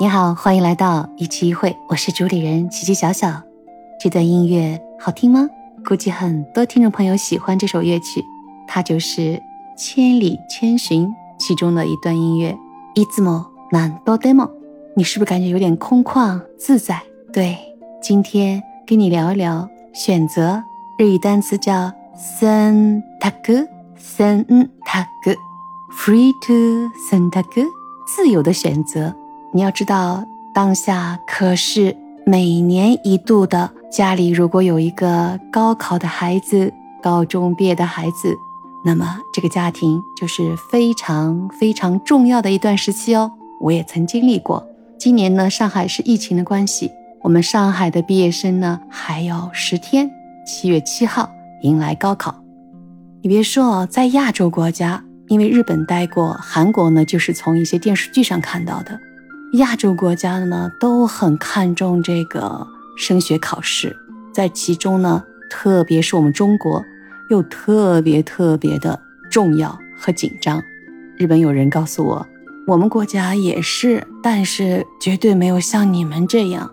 你好，欢迎来到一期一会，我是主理人琪琪小小。这段音乐好听吗？估计很多听众朋友喜欢这首乐曲，它就是《千里千寻》其中的一段音乐。一字母难多 demo，你是不是感觉有点空旷自在？对，今天跟你聊一聊选择。日语单词叫 sen tak sen tak，free to sen tak，自由的选择。你要知道，当下可是每年一度的。家里如果有一个高考的孩子，高中毕业的孩子，那么这个家庭就是非常非常重要的一段时期哦。我也曾经历过。今年呢，上海是疫情的关系，我们上海的毕业生呢还有十天，七月七号迎来高考。你别说哦，在亚洲国家，因为日本待过，韩国呢就是从一些电视剧上看到的。亚洲国家的呢都很看重这个。升学考试，在其中呢，特别是我们中国，又特别特别的重要和紧张。日本有人告诉我，我们国家也是，但是绝对没有像你们这样。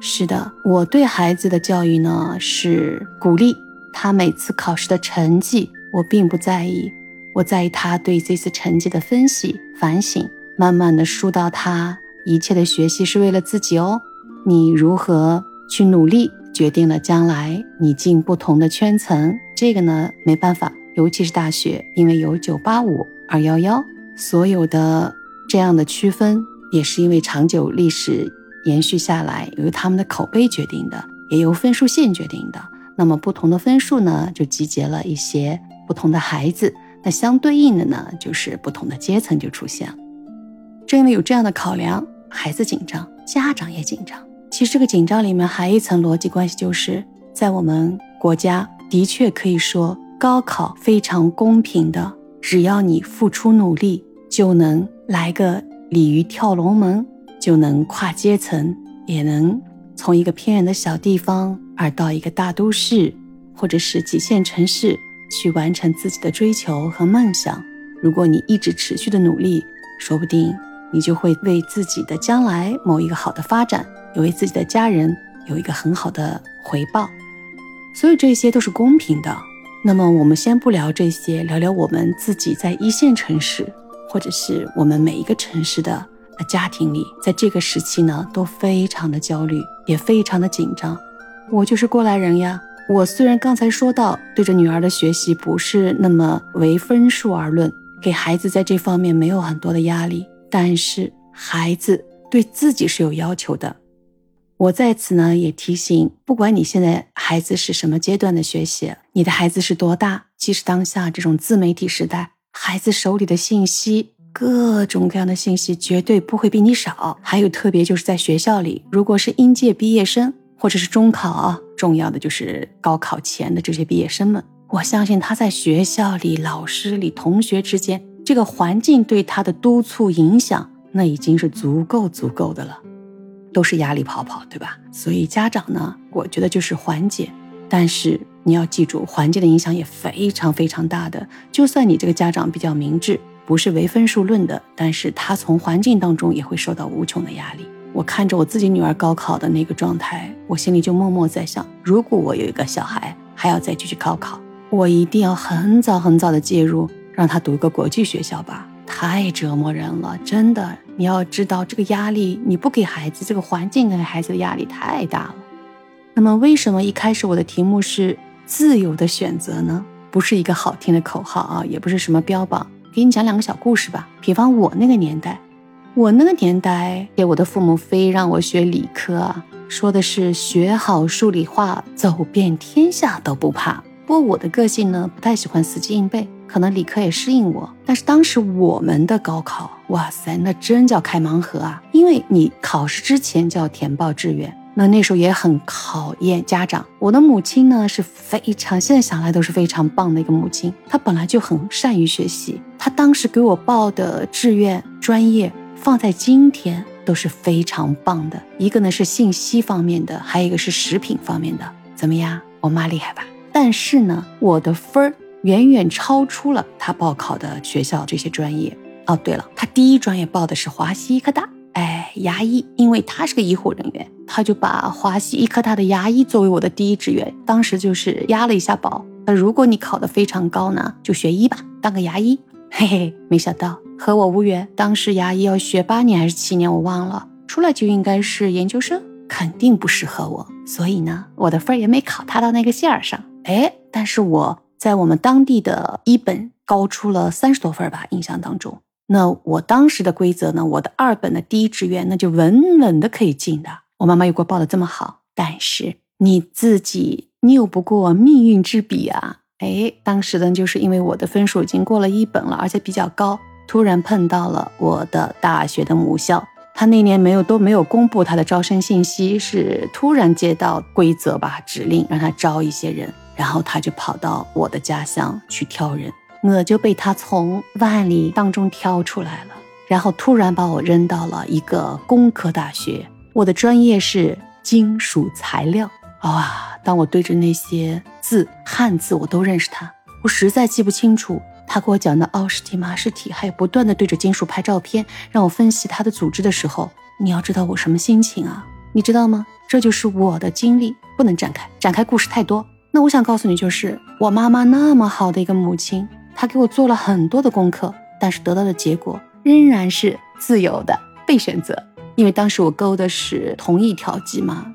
是的，我对孩子的教育呢是鼓励他每次考试的成绩，我并不在意，我在意他对这次成绩的分析、反省，慢慢的疏导他，一切的学习是为了自己哦。你如何去努力，决定了将来你进不同的圈层。这个呢，没办法，尤其是大学，因为有九八五、二幺幺，所有的这样的区分，也是因为长久历史延续下来，由他们的口碑决定的，也由分数线决定的。那么不同的分数呢，就集结了一些不同的孩子，那相对应的呢，就是不同的阶层就出现了。正因为有这样的考量，孩子紧张，家长也紧张。其实这个紧张里面还一层逻辑关系，就是在我们国家的确可以说高考非常公平的，只要你付出努力，就能来个鲤鱼跳龙门，就能跨阶层，也能从一个偏远的小地方而到一个大都市，或者是几线城市去完成自己的追求和梦想。如果你一直持续的努力，说不定你就会为自己的将来某一个好的发展。也为自己的家人有一个很好的回报，所以这些都是公平的。那么我们先不聊这些，聊聊我们自己在一线城市，或者是我们每一个城市的家庭里，在这个时期呢，都非常的焦虑，也非常的紧张。我就是过来人呀。我虽然刚才说到对着女儿的学习不是那么为分数而论，给孩子在这方面没有很多的压力，但是孩子对自己是有要求的。我在此呢也提醒，不管你现在孩子是什么阶段的学习，你的孩子是多大，即使当下这种自媒体时代，孩子手里的信息，各种各样的信息绝对不会比你少。还有特别就是在学校里，如果是应届毕业生或者是中考，重要的就是高考前的这些毕业生们，我相信他在学校里、老师里、同学之间，这个环境对他的督促影响，那已经是足够足够的了。都是压力泡泡，对吧？所以家长呢，我觉得就是缓解，但是你要记住，缓解的影响也非常非常大的。就算你这个家长比较明智，不是唯分数论的，但是他从环境当中也会受到无穷的压力。我看着我自己女儿高考的那个状态，我心里就默默在想，如果我有一个小孩还要再继续高考，我一定要很早很早的介入，让他读个国际学校吧。太折磨人了，真的。你要知道，这个压力你不给孩子，这个环境给孩子的压力太大了。那么，为什么一开始我的题目是自由的选择呢？不是一个好听的口号啊，也不是什么标榜。给你讲两个小故事吧。比方我那个年代，我那个年代，给我的父母非让我学理科啊，说的是学好数理化，走遍天下都不怕。不过我的个性呢，不太喜欢死记硬背。可能理科也适应我，但是当时我们的高考，哇塞，那真叫开盲盒啊！因为你考试之前就要填报志愿，那那时候也很考验家长。我的母亲呢是非常，现在想来都是非常棒的一个母亲。她本来就很善于学习，她当时给我报的志愿专业，放在今天都是非常棒的。一个呢是信息方面的，还有一个是食品方面的，怎么样？我妈厉害吧？但是呢，我的分儿。远远超出了他报考的学校这些专业哦。对了，他第一专业报的是华西医科大，哎，牙医，因为他是个医护人员，他就把华西医科大的牙医作为我的第一志愿。当时就是押了一下宝。那如果你考得非常高呢，就学医吧，当个牙医。嘿嘿，没想到和我无缘。当时牙医要学八年还是七年，我忘了。出来就应该是研究生，肯定不适合我。所以呢，我的分儿也没考他到那个线儿上。哎，但是我在我们当地的一本高出了三十多分吧，印象当中。那我当时的规则呢，我的二本的第一志愿那就稳稳的可以进的。我妈妈又给我报的这么好，但是你自己拗不过命运之笔啊。哎，当时呢，就是因为我的分数已经过了一本了，而且比较高，突然碰到了我的大学的母校，他那年没有都没有公布他的招生信息，是突然接到规则吧指令，让他招一些人，然后他就跑到我的家乡去挑人，我就被他从万里当中挑出来了，然后突然把我扔到了一个工科大学，我的专业是金属材料。哇！当我对着那些字，汉字我都认识他，我实在记不清楚他给我讲的奥氏体、马氏体，还有不断的对着金属拍照片，让我分析它的组织的时候，你要知道我什么心情啊？你知道吗？这就是我的经历，不能展开，展开故事太多。那我想告诉你，就是我妈妈那么好的一个母亲，她给我做了很多的功课，但是得到的结果仍然是自由的被选择，因为当时我勾的是同一条机嘛。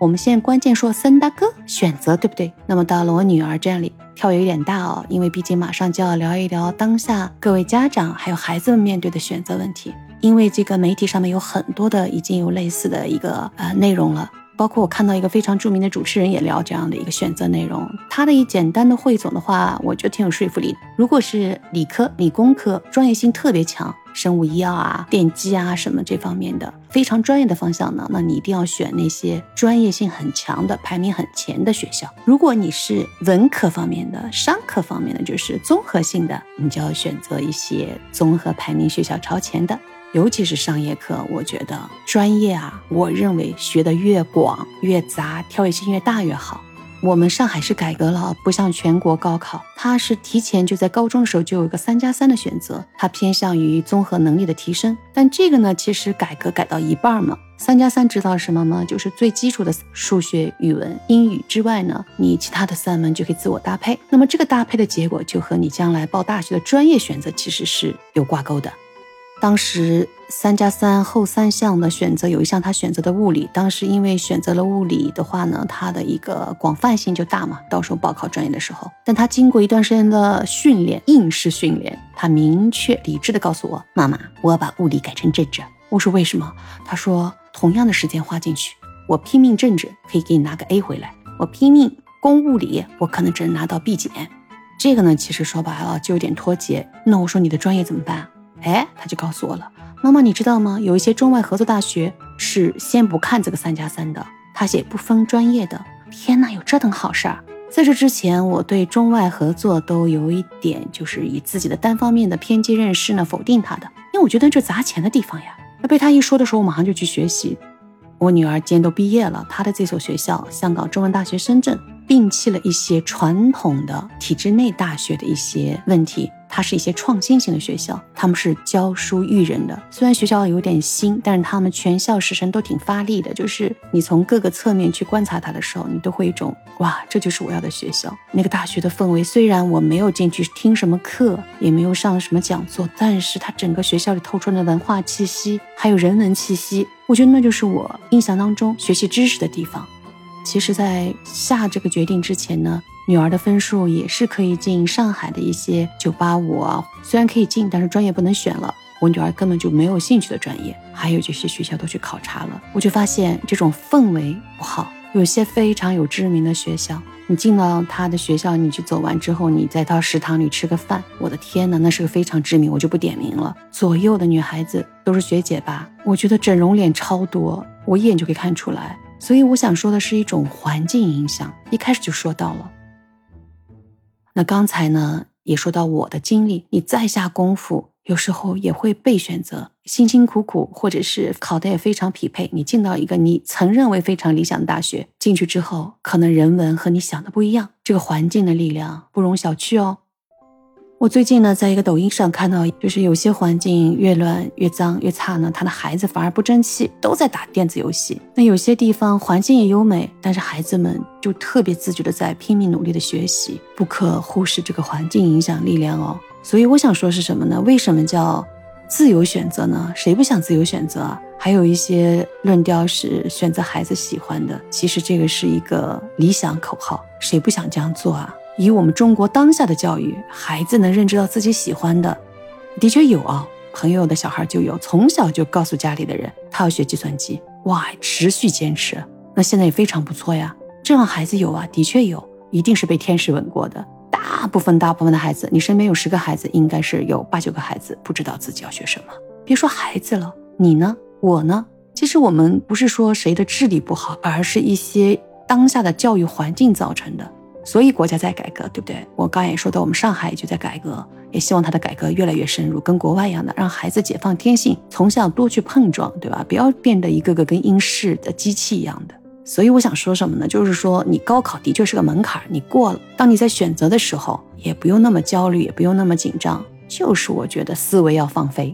我们现在关键说三大哥选择对不对？那么到了我女儿这里，跳跃有点大哦，因为毕竟马上就要聊一聊当下各位家长还有孩子们面对的选择问题。因为这个媒体上面有很多的已经有类似的一个呃内容了，包括我看到一个非常著名的主持人也聊这样的一个选择内容。他的一简单的汇总的话，我觉得挺有说服力。如果是理科、理工科，专业性特别强。生物医药啊、电机啊什么这方面的非常专业的方向呢，那你一定要选那些专业性很强的、排名很前的学校。如果你是文科方面的、商科方面的，就是综合性的，你就要选择一些综合排名学校超前的。尤其是商业课，我觉得专业啊，我认为学的越广越杂，跳跃性越大越好。我们上海是改革了，不像全国高考，它是提前就在高中的时候就有一个三加三的选择，它偏向于综合能力的提升。但这个呢，其实改革改到一半嘛，三加三知道什么吗？就是最基础的数学、语文、英语之外呢，你其他的三门就可以自我搭配。那么这个搭配的结果就和你将来报大学的专业选择其实是有挂钩的。当时三加三后三项的选择有一项他选择的物理，当时因为选择了物理的话呢，它的一个广泛性就大嘛，到时候报考专业的时候。但他经过一段时间的训练，应试训练，他明确理智的告诉我：“妈妈，我要把物理改成政治。”我说：“为什么？”他说：“同样的时间花进去，我拼命政治可以给你拿个 A 回来，我拼命攻物理，我可能只能拿到 B 减。这个呢，其实说白了就有点脱节。那我说你的专业怎么办？”哎，他就告诉我了，妈妈，你知道吗？有一些中外合作大学是先不看这个三加三的，他写不分专业的。天哪，有这等好事儿！在这之前，我对中外合作都有一点，就是以自己的单方面的偏激认识呢否定他的，因为我觉得这砸钱的地方呀。那被他一说的时候，我马上就去学习。我女儿今年都毕业了，她的这所学校香港中文大学深圳，摒弃了一些传统的体制内大学的一些问题。它是一些创新型的学校，他们是教书育人的。虽然学校有点新，但是他们全校师生都挺发力的。就是你从各个侧面去观察它的时候，你都会一种哇，这就是我要的学校。那个大学的氛围，虽然我没有进去听什么课，也没有上什么讲座，但是它整个学校里透出的文化气息，还有人文气息，我觉得那就是我印象当中学习知识的地方。其实，在下这个决定之前呢。女儿的分数也是可以进上海的一些九八五啊，虽然可以进，但是专业不能选了。我女儿根本就没有兴趣的专业，还有这些学校都去考察了，我就发现这种氛围不好。有些非常有知名的学校，你进到他的学校，你去走完之后，你再到食堂里吃个饭，我的天呐，那是个非常知名，我就不点名了。左右的女孩子都是学姐吧？我觉得整容脸超多，我一眼就可以看出来。所以我想说的是一种环境影响，一开始就说到了。那刚才呢，也说到我的经历，你再下功夫，有时候也会被选择，辛辛苦苦，或者是考的也非常匹配，你进到一个你曾认为非常理想的大学，进去之后，可能人文和你想的不一样，这个环境的力量不容小觑哦。我最近呢，在一个抖音上看到，就是有些环境越乱越脏越差呢，他的孩子反而不争气，都在打电子游戏。那有些地方环境也优美，但是孩子们就特别自觉的在拼命努力的学习，不可忽视这个环境影响力量哦。所以我想说是什么呢？为什么叫自由选择呢？谁不想自由选择啊？还有一些论调是选择孩子喜欢的，其实这个是一个理想口号，谁不想这样做啊？以我们中国当下的教育，孩子能认知到自己喜欢的，的确有啊。朋友的小孩就有，从小就告诉家里的人他要学计算机，哇，持续坚持，那现在也非常不错呀。这样孩子有啊，的确有，一定是被天使吻过的。大部分大部分的孩子，你身边有十个孩子，应该是有八九个孩子不知道自己要学什么。别说孩子了，你呢？我呢？其实我们不是说谁的智力不好，而是一些当下的教育环境造成的。所以国家在改革，对不对？我刚也说到，我们上海就在改革，也希望它的改革越来越深入，跟国外一样的，让孩子解放天性，从小多去碰撞，对吧？不要变得一个个跟英式的机器一样的。所以我想说什么呢？就是说，你高考的确是个门槛，你过了，当你在选择的时候，也不用那么焦虑，也不用那么紧张。就是我觉得思维要放飞。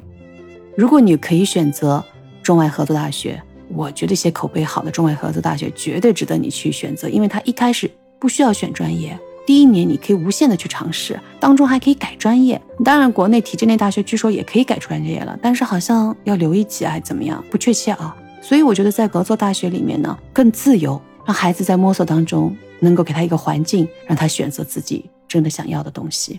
如果你可以选择中外合作大学，我觉得一些口碑好的中外合作大学绝对值得你去选择，因为它一开始。不需要选专业，第一年你可以无限的去尝试，当中还可以改专业。当然，国内体制内大学据说也可以改专业了，但是好像要留一级还是怎么样，不确切啊。所以我觉得在合作大学里面呢，更自由，让孩子在摸索当中能够给他一个环境，让他选择自己真的想要的东西。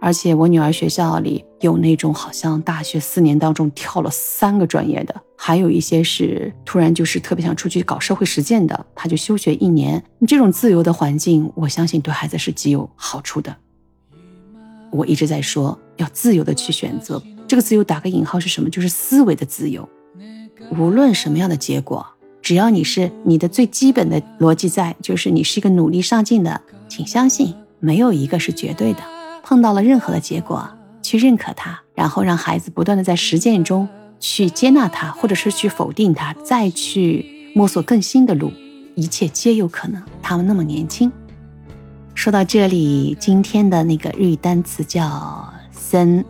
而且我女儿学校里有那种好像大学四年当中跳了三个专业的，还有一些是突然就是特别想出去搞社会实践的，他就休学一年。这种自由的环境，我相信对孩子是极有好处的。我一直在说要自由的去选择，这个自由打个引号是什么？就是思维的自由。无论什么样的结果，只要你是你的最基本的逻辑在，就是你是一个努力上进的，请相信没有一个是绝对的。碰到了任何的结果，去认可它，然后让孩子不断的在实践中去接纳它，或者是去否定它，再去摸索更新的路，一切皆有可能。他们那么年轻。说到这里，今天的那个日语单词叫“森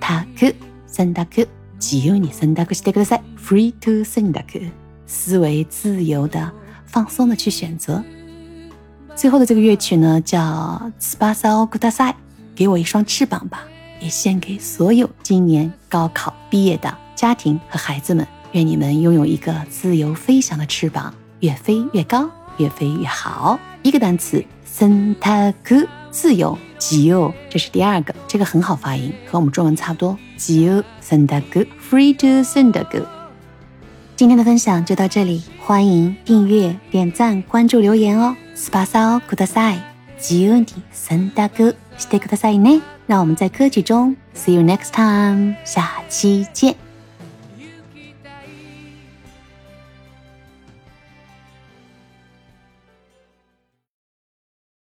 タク”，森タク，自由に森タクしてください，free to 森タク，思维自由的、放松的去选择。最后的这个乐曲呢，叫“スパサオグダサイ”。给我一双翅膀吧， 也献给所有今年高考毕业的家庭和孩子们。愿你们拥有一个自由飞翔的翅膀，越飞越高，越飞越好。一个单词，森塔克，自由，自由，这是第二个，这个很好发音，和我们中文差不多。自由，森塔克，free to 森塔克。今天的分享就到这里，欢迎订阅、点赞、关注、留言哦。斯巴萨奥库达塞，自由的森塔克。してくださいね。 让我们在歌曲中，See you next time，下期见。